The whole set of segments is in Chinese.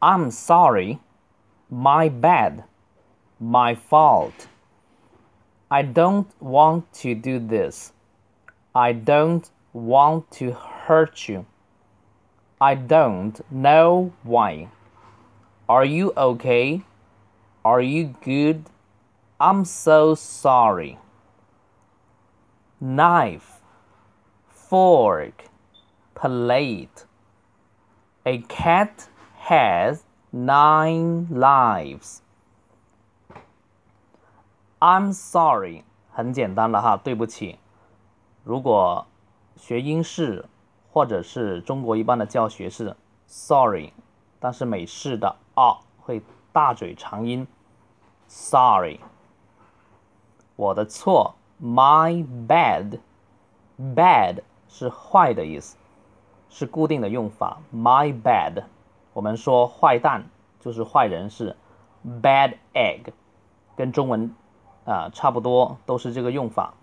I'm sorry. My bad. My fault. I don't want to do this. I don't want to hurt you. I don't know why. Are you okay? Are you good? I'm so sorry. Knife, fork, plate. A cat has nine lives. I'm sorry，很简单了哈，对不起。如果学英式或者是中国一般的教学是 sorry，但是美式的啊会大嘴长音，sorry。我的错，my bad，bad 是坏的意思，是固定的用法，my bad。我们说坏蛋就是坏人是 bad egg，跟中文啊差不多，都是这个用法。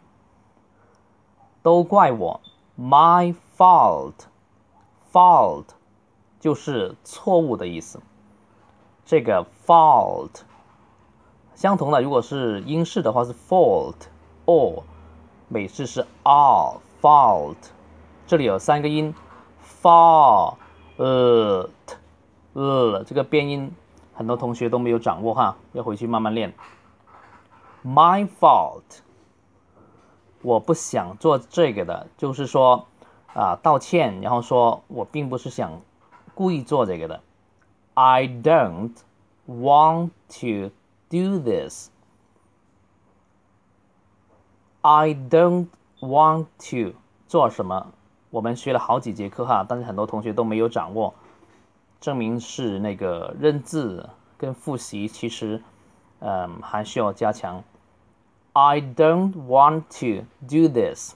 都怪我，my fault，fault 就是错误的意思。这个 fault 相同的，如果是英式的话是 fault，or 美式是 all fault。这里有三个音，fault。呃，这个变音很多同学都没有掌握哈，要回去慢慢练。My fault，我不想做这个的，就是说啊，道歉，然后说我并不是想故意做这个的。I don't want to do this. I don't want to 做什么？我们学了好几节课哈，但是很多同学都没有掌握。证明是那个认字跟复习，其实，嗯，还需要加强。I don't want to do this。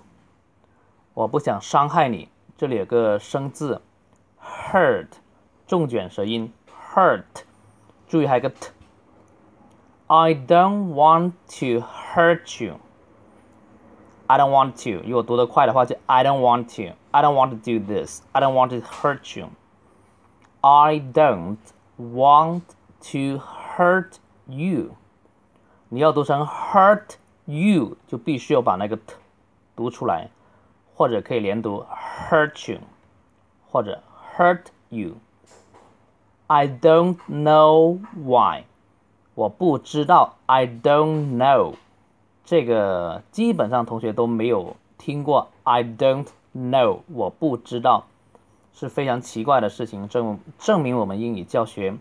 我不想伤害你。这里有个生字，hurt，重卷舌音，hurt，注意还有个 t。I don't want to hurt you。I don't want to。如果读得快的话，就 I don't want to。I don't want to do this。I don't want to hurt you。I don't want to hurt you。你要读成 hurt you，就必须要把那个 t 读出来，或者可以连读 hurt you，或者 hurt you。I don't know why。我不知道，I don't know。这个基本上同学都没有听过，I don't know，我不知道。 是非常奇怪的事情，证证明我们英语教学，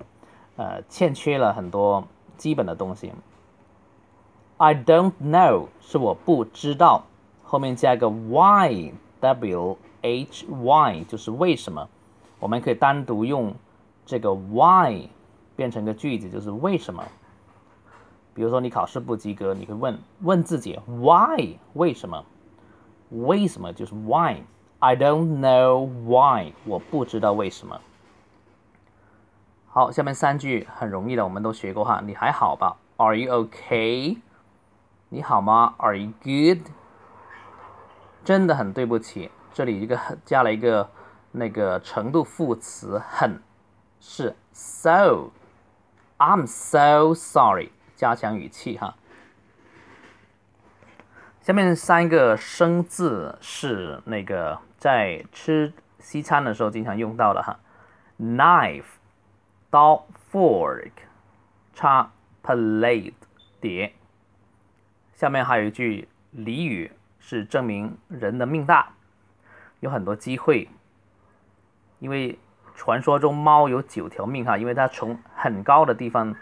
呃，欠缺了很多基本的东西。I don't know 是我不知道，后面加一个 why，w h y 就是为什么。我们可以单独用这个 why 变成个句子，就是为什么。比如说你考试不及格，你会问问自己 why 为什么？为什么就是 why。I don't know why，我不知道为什么。好，下面三句很容易的，我们都学过哈。你还好吧？Are you okay？你好吗？Are you good？真的很对不起，这里一个加了一个那个程度副词，很是 so。I'm so sorry，加强语气哈。下面三个生字是那个。在吃西餐的时候经常用到的哈，knife 刀，fork 叉，plate 碟。下面还有一句俚语是证明人的命大，有很多机会。因为传说中猫有九条命哈，因为它从很高的地方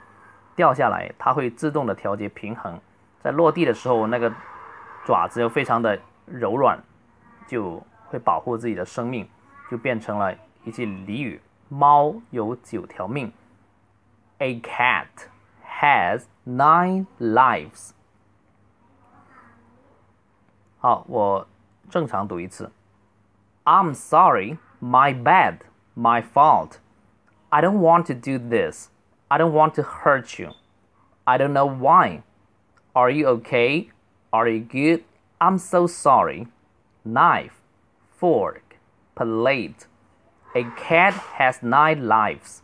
掉下来，它会自动的调节平衡，在落地的时候那个爪子又非常的柔软，就。会保护自己的生命，就变成了一句俚语：猫有九条命。A cat has nine lives。好，我正常读一次。I'm sorry, my bad, my fault. I don't want to do this. I don't want to hurt you. I don't know why. Are you okay? Are you good? I'm so sorry. Knife fork, plate. A cat has nine lives.